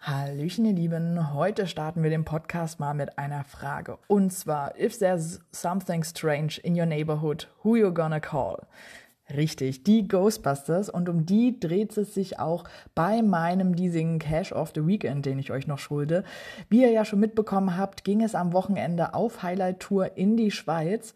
Hallöchen, ihr Lieben. Heute starten wir den Podcast mal mit einer Frage. Und zwar, if there's something strange in your neighborhood, who you gonna call? Richtig, die Ghostbusters und um die dreht es sich auch bei meinem diesigen Cash of the Weekend, den ich euch noch schulde. Wie ihr ja schon mitbekommen habt, ging es am Wochenende auf Highlight Tour in die Schweiz.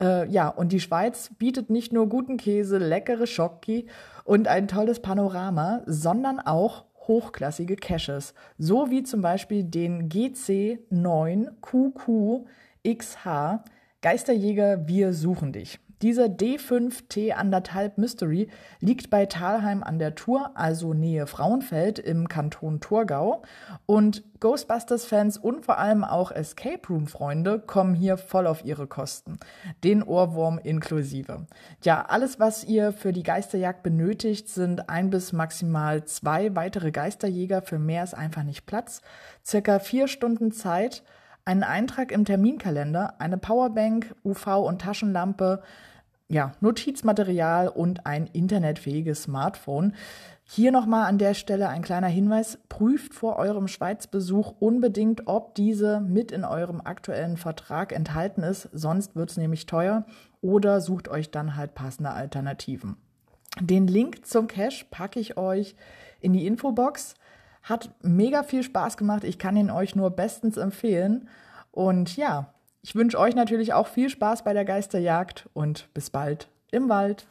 Äh, ja, und die Schweiz bietet nicht nur guten Käse, leckere Schocki und ein tolles Panorama, sondern auch hochklassige Caches, so wie zum Beispiel den GC9QQXH Geisterjäger Wir suchen dich. Dieser D5T anderthalb Mystery liegt bei Talheim an der Tour, also Nähe Frauenfeld im Kanton Thurgau. Und Ghostbusters-Fans und vor allem auch Escape Room-Freunde kommen hier voll auf ihre Kosten. Den Ohrwurm inklusive. Ja, alles, was ihr für die Geisterjagd benötigt, sind ein bis maximal zwei weitere Geisterjäger. Für mehr ist einfach nicht Platz. Circa vier Stunden Zeit einen Eintrag im Terminkalender, eine Powerbank, UV- und Taschenlampe, ja, Notizmaterial und ein internetfähiges Smartphone. Hier nochmal an der Stelle ein kleiner Hinweis. Prüft vor eurem Schweizbesuch unbedingt, ob diese mit in eurem aktuellen Vertrag enthalten ist. Sonst wird es nämlich teuer. Oder sucht euch dann halt passende Alternativen. Den Link zum Cache packe ich euch in die Infobox. Hat mega viel Spaß gemacht. Ich kann ihn euch nur bestens empfehlen. Und ja, ich wünsche euch natürlich auch viel Spaß bei der Geisterjagd und bis bald im Wald.